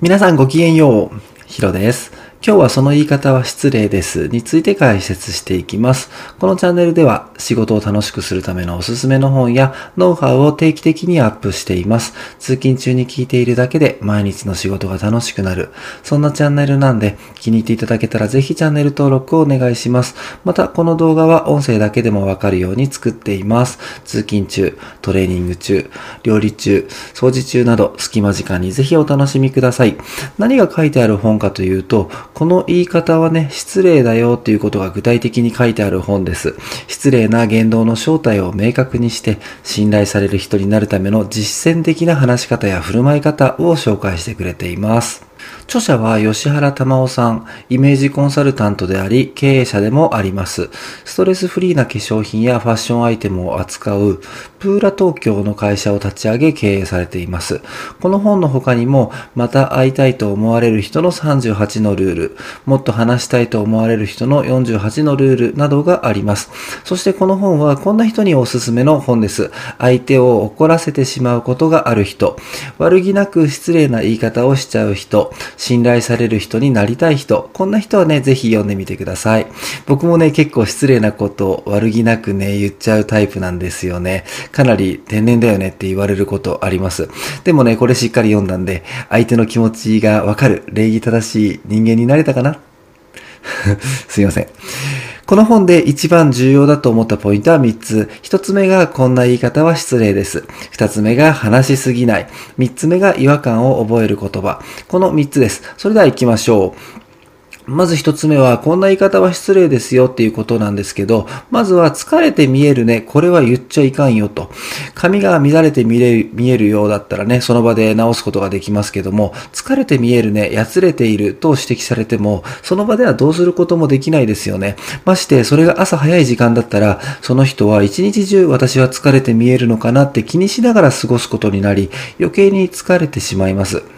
皆さんごきげんよう。ヒロです。今日はその言い方は失礼ですについて解説していきます。このチャンネルでは仕事を楽しくするためのおすすめの本やノウハウを定期的にアップしています。通勤中に聞いているだけで毎日の仕事が楽しくなる。そんなチャンネルなんで気に入っていただけたらぜひチャンネル登録をお願いします。またこの動画は音声だけでもわかるように作っています。通勤中、トレーニング中、料理中、掃除中など隙間時間にぜひお楽しみください。何が書いてある本かというと、この言い方はね、失礼だよっていうことが具体的に書いてある本です。失礼な言動の正体を明確にして、信頼される人になるための実践的な話し方や振る舞い方を紹介してくれています。著者は吉原玉緒さん、イメージコンサルタントであり、経営者でもあります。ストレスフリーな化粧品やファッションアイテムを扱う、プーラ東京の会社を立ち上げ経営されています。この本の他にも、また会いたいと思われる人の38のルール、もっと話したいと思われる人の48のルールなどがあります。そしてこの本はこんな人におすすめの本です。相手を怒らせてしまうことがある人、悪気なく失礼な言い方をしちゃう人、信頼される人になりたい人、こんな人はね、ぜひ読んでみてください。僕もね、結構失礼なことを悪気なくね、言っちゃうタイプなんですよね。かなり天然だよねって言われることあります。でもね、これしっかり読んだんで、相手の気持ちがわかる、礼儀正しい人間になれたかな？すいません。この本で一番重要だと思ったポイントは3つ。1つ目がこんな言い方は失礼です。2つ目が話しすぎない。3つ目が違和感を覚える言葉。この3つです。それでは行きましょう。まず一つ目は、こんな言い方は失礼ですよっていうことなんですけど、まずは疲れて見えるね、これは言っちゃいかんよと。髪が乱れて見れる見えるようだったらね、その場で直すことができますけども、疲れて見えるね、やつれていると指摘されても、その場ではどうすることもできないですよね。まして、それが朝早い時間だったら、その人は一日中私は疲れて見えるのかなって気にしながら過ごすことになり、余計に疲れてしまいます。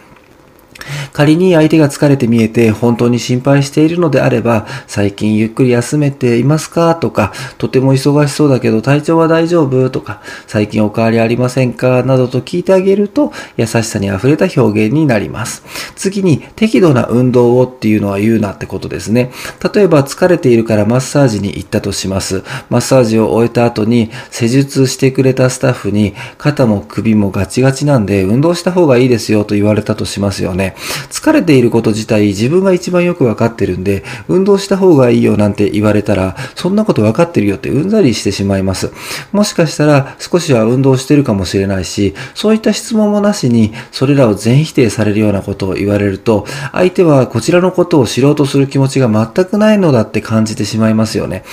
仮に相手が疲れて見えて本当に心配しているのであれば、最近ゆっくり休めていますか？とか、とても忙しそうだけど体調は大丈夫？とか、最近お変わりありませんか？などと聞いてあげると、優しさに溢れた表現になります。次に、適度な運動をっていうのは言うなってことですね。例えば疲れているからマッサージに行ったとします。マッサージを終えた後に施術してくれたスタッフに肩も首もガチガチなんで運動した方がいいですよと言われたとしますよね。疲れていること自体自分が一番よくわかってるんで、運動した方がいいよなんて言われたら、そんなことわかってるよってうんざりしてしまいます。もしかしたら少しは運動してるかもしれないし、そういった質問もなしに、それらを全否定されるようなことを言われると、相手はこちらのことを知ろうとする気持ちが全くないのだって感じてしまいますよね。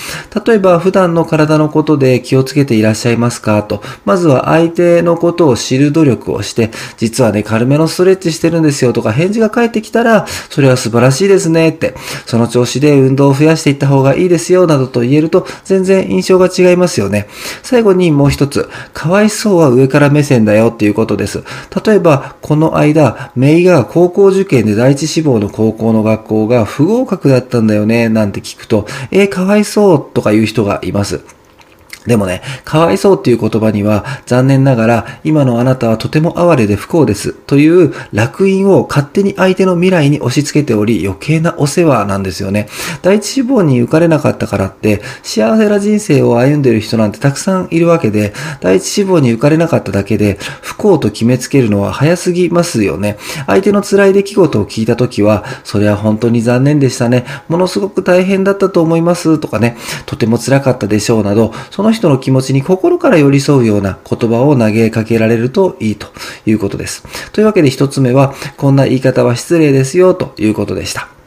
例えば、普段の体のことで気をつけていらっしゃいますか？と、まずは相手のことを知る努力をして、実はね、軽めのストレッチしてるんですよとか、返事が返ってきたら、それは素晴らしいですねって、その調子で運動を増やしていった方がいいですよなどと言えると、全然印象が違いますよね。最後にもう一つ、かわいそうは上から目線だよっていうことです。例えば、この間、メイが高校受験で第一志望の高校の学校が不合格だったんだよね、なんて聞くと、えー、かわいそうとか言う人がいます。でもね、かわいそうっていう言葉には、残念ながら、今のあなたはとても哀れで不幸です。という楽印を勝手に相手の未来に押し付けており、余計なお世話なんですよね。第一志望に受かれなかったからって、幸せな人生を歩んでる人なんてたくさんいるわけで、第一志望に受かれなかっただけで、不幸と決めつけるのは早すぎますよね。相手の辛い出来事を聞いたときは、それは本当に残念でしたね。ものすごく大変だったと思います。とかね、とても辛かったでしょうなど、そのの人の気持ちに心から寄り添うような言葉を投げかけられるといいということです。というわけで一つ目は、こんな言い方は失礼ですよということでした。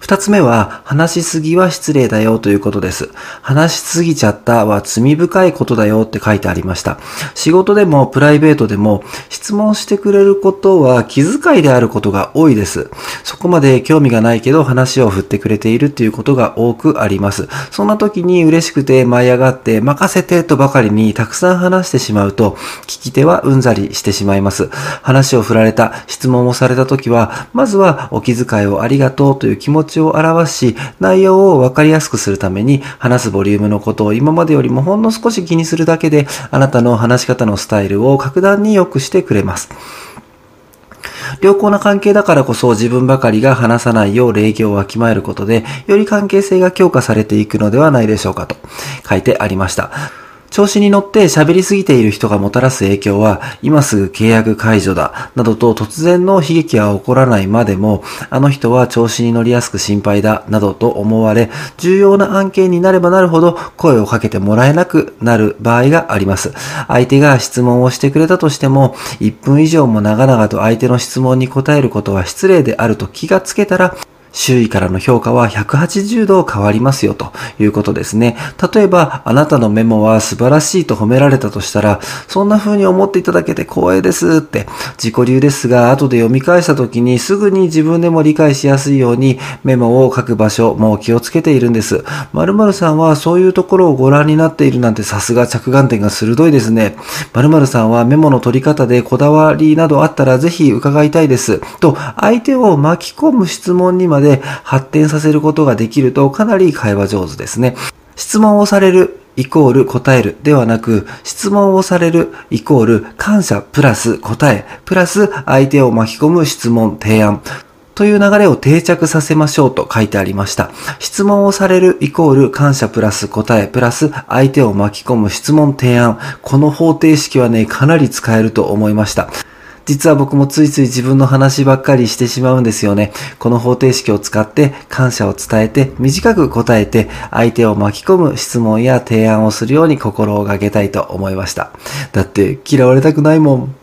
二つ目は、話しすぎは失礼だよということです。話しすぎちゃったは罪深いことだよって書いてありました。仕事でもプライベートでも質問してくれることは気遣いであることが多いです。そこまで興味がないけど話を振ってくれているっていうことが多くあります。そんな時に嬉しくて舞い上がって任せてとばかりにたくさん話してしまうと聞き手はうんざりしてしまいます。話を振られた、質問をされた時は、まずはお気遣いをありがとうという気持ちを表し、内容を分かりやすくするために、話すボリュームのことを今までよりもほんの少し気にするだけで、あなたの話し方のスタイルを格段に良くしてくれます。良好な関係だからこそ自分ばかりが話さないよう礼儀をわきまえることで、より関係性が強化されていくのではないでしょうかと書いてありました。調子に乗って喋りすぎている人がもたらす影響は、今すぐ契約解除だ、などと突然の悲劇は起こらないまでも、あの人は調子に乗りやすく心配だ、などと思われ、重要な案件になればなるほど声をかけてもらえなくなる場合があります。相手が質問をしてくれたとしても、1分以上も長々と相手の質問に答えることは失礼であると気がつけたら、周囲からの評価は180度変わりますよということですね。例えば、あなたのメモは素晴らしいと褒められたとしたら、そんな風に思っていただけて光栄ですって、自己流ですが、後で読み返した時にすぐに自分でも理解しやすいようにメモを書く場所も気をつけているんです。〇〇さんはそういうところをご覧になっているなんてさすが着眼点が鋭いですね。〇〇さんはメモの取り方でこだわりなどあったらぜひ伺いたいです。と、相手を巻き込む質問にまでで発展させることができるとかなり会話上手ですね。質問をされるイコール答えるではなく、質問をされるイコール感謝プラス答え、プラス相手を巻き込む質問、提案。という流れを定着させましょうと書いてありました。質問をされるイコール感謝プラス答えプラス相手を巻き込む質問提案。この方程式はね、かなり使えると思いました。実は僕もついつい自分の話ばっかりしてしまうんですよね。この方程式を使って感謝を伝えて短く答えて相手を巻き込む質問や提案をするように心をがけたいと思いました。だって嫌われたくないもん。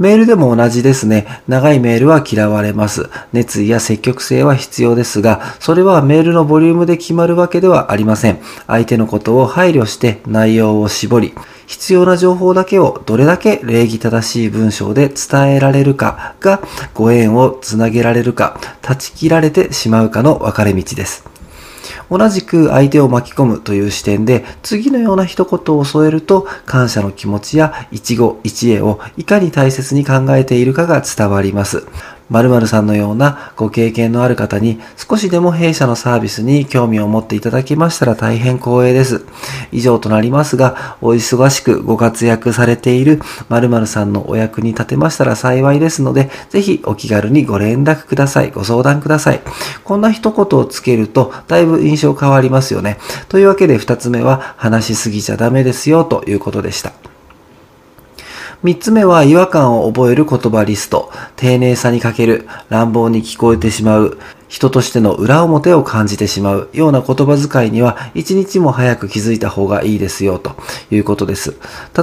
メールでも同じですね。長いメールは嫌われます。熱意や積極性は必要ですが、それはメールのボリュームで決まるわけではありません。相手のことを配慮して内容を絞り、必要な情報だけをどれだけ礼儀正しい文章で伝えられるかがご縁をつなげられるか、断ち切られてしまうかの分かれ道です。同じく相手を巻き込むという視点で次のような一言を添えると感謝の気持ちや一語一会をいかに大切に考えているかが伝わります。〇〇さんのようなご経験のある方に少しでも弊社のサービスに興味を持っていただけましたら大変光栄です。以上となりますが、お忙しくご活躍されている〇〇さんのお役に立てましたら幸いですので、ぜひお気軽にご連絡ください。ご相談ください。こんな一言をつけると、だいぶ印象変わりますよね。というわけで二つ目は、話しすぎちゃダメですよということでした。三つ目は違和感を覚える言葉リスト。丁寧さに欠ける。乱暴に聞こえてしまう。人としての裏表を感じてしまうような言葉遣いには一日も早く気づいた方がいいですよということです。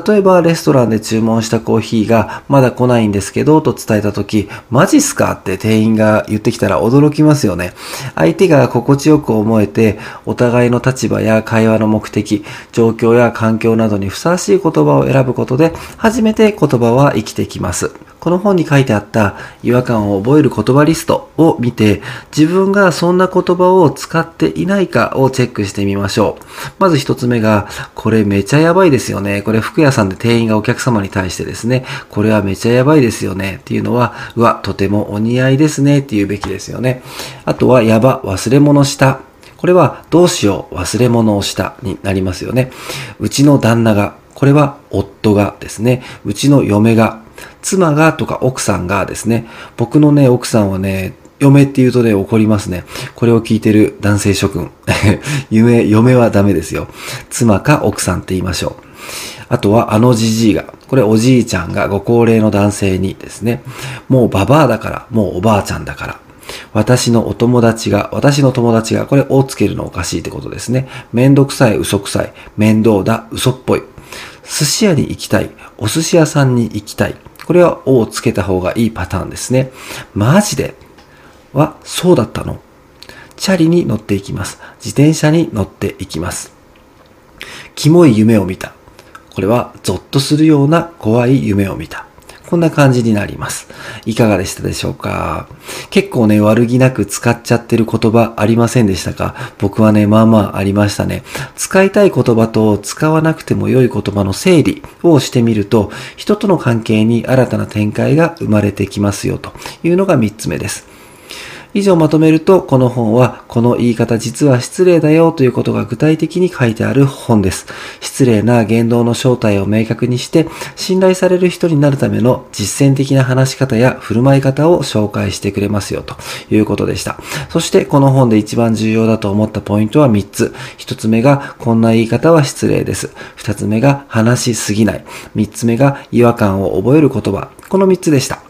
例えばレストランで注文したコーヒーがまだ来ないんですけどと伝えた時、マジっすかって店員が言ってきたら驚きますよね。相手が心地よく思えてお互いの立場や会話の目的、状況や環境などにふさわしい言葉を選ぶことで初めて言葉は生きてきます。この本に書いてあった違和感を覚える言葉リストを見て、自分がそんな言葉を使っていないかをチェックしてみましょう。まず一つ目が、これめちゃやばいですよね。これ服屋さんで店員がお客様に対してですね、これはめちゃやばいですよねっていうのは、うわ、とてもお似合いですねって言うべきですよね。あとは、やば、忘れ物した。これは、どうしよう、忘れ物をしたになりますよね。うちの旦那が、これは夫がですね、うちの嫁が、妻がとか奥さんがですね、僕のね、奥さんはね、嫁って言うとね、怒りますね。これを聞いてる男性諸君。夢、嫁はダメですよ。妻か奥さんって言いましょう。あとは、あのじじいが。これおじいちゃんがご高齢の男性にですね。もうババアだから、もうおばあちゃんだから。私のお友達が、私の友達が、これ、をつけるのおかしいってことですね。めんどくさい、嘘くさい。面倒だ、嘘っぽい。寿司屋に行きたい。お寿司屋さんに行きたい。これは、をつけた方がいいパターンですね。マジで？は、そうだったのチャリに乗っていきます。自転車に乗っていきます。キモい夢を見た。これは、ゾッとするような怖い夢を見た。こんな感じになります。いかがでしたでしょうか？結構ね、悪気なく使っちゃってる言葉ありませんでしたか？僕はね、まあまあありましたね。使いたい言葉と使わなくても良い言葉の整理をしてみると、人との関係に新たな展開が生まれてきますよというのが3つ目です。以上まとめると、この本は、この言い方実は失礼だよということが具体的に書いてある本です。失礼な言動の正体を明確にして、信頼される人になるための実践的な話し方や振る舞い方を紹介してくれますよということでした。そして、この本で一番重要だと思ったポイントは3つ。1つ目が、こんな言い方は失礼です。2つ目が、話しすぎない。3つ目が、違和感を覚える言葉。この3つでした。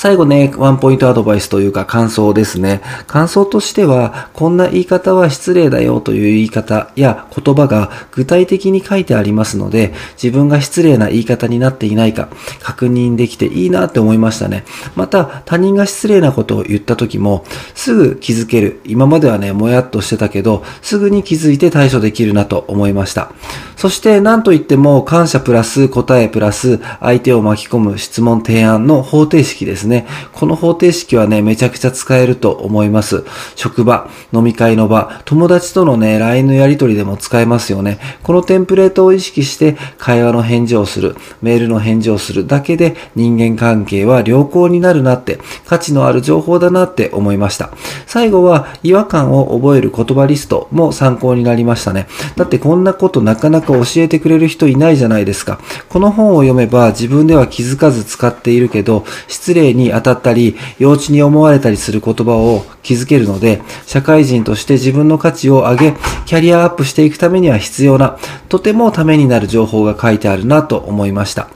最後ね、ワンポイントアドバイスというか感想ですね。感想としては、こんな言い方は失礼だよという言い方や言葉が具体的に書いてありますので、自分が失礼な言い方になっていないか確認できていいなって思いましたね。また、他人が失礼なことを言った時も、すぐ気づける。今まではね、もやっとしてたけど、すぐに気づいて対処できるなと思いました。そして、何と言っても、感謝プラス答えプラス相手を巻き込む質問提案の方程式ですね。ね。この方程式はね、めちゃくちゃ使えると思います。職場、飲み会の場、友達とのね、LINE のやり取りでも使えますよね。このテンプレートを意識して会話の返事をする、メールの返事をするだけで人間関係は良好になるなって、価値のある情報だなって思いました。最後は違和感を覚える言葉リストも参考になりましたね。だってこんなことなかなか教えてくれる人いないじゃないですか。この本を読めば自分では気づかず使っているけど、失礼にに当たったり、幼稚に思われたりする言葉を築けるので、社会人として自分の価値を上げ、キャリアアップしていくためには必要な、とてもためになる情報が書いてあるなと思いました。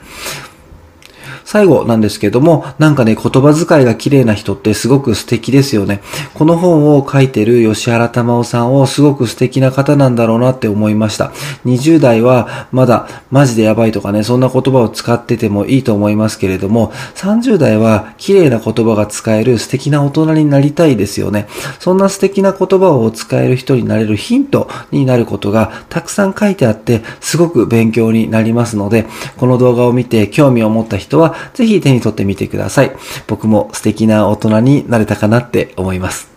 最後なんですけども、なんかね、言葉遣いが綺麗な人ってすごく素敵ですよね。この本を書いてる吉原玉緒さんをすごく素敵な方なんだろうなって思いました。20代はまだマジでやばいとかね、そんな言葉を使っててもいいと思いますけれども、30代は綺麗な言葉が使える素敵な大人になりたいですよね。そんな素敵な言葉を使える人になれるヒントになることがたくさん書いてあって、すごく勉強になりますので、この動画を見て興味を持った人はぜひ手に取ってみてください。僕も素敵な大人になれたかなって思います。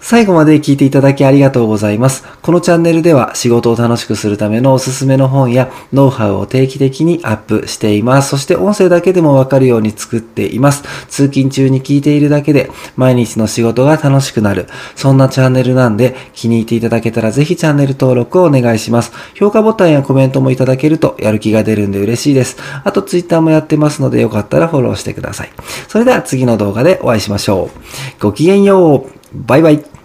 最後まで聞いていただきありがとうございます。このチャンネルでは仕事を楽しくするためのおすすめの本やノウハウを定期的にアップしています。そして音声だけでもわかるように作っています。通勤中に聞いているだけで毎日の仕事が楽しくなる。そんなチャンネルなんで気に入っていただけたらぜひチャンネル登録をお願いします。評価ボタンやコメントもいただけるとやる気が出るんで嬉しいです。あと Twitter もやってますのでよかったらフォローしてください。それでは次の動画でお会いしましょう。ごきげんよう。バイバイ。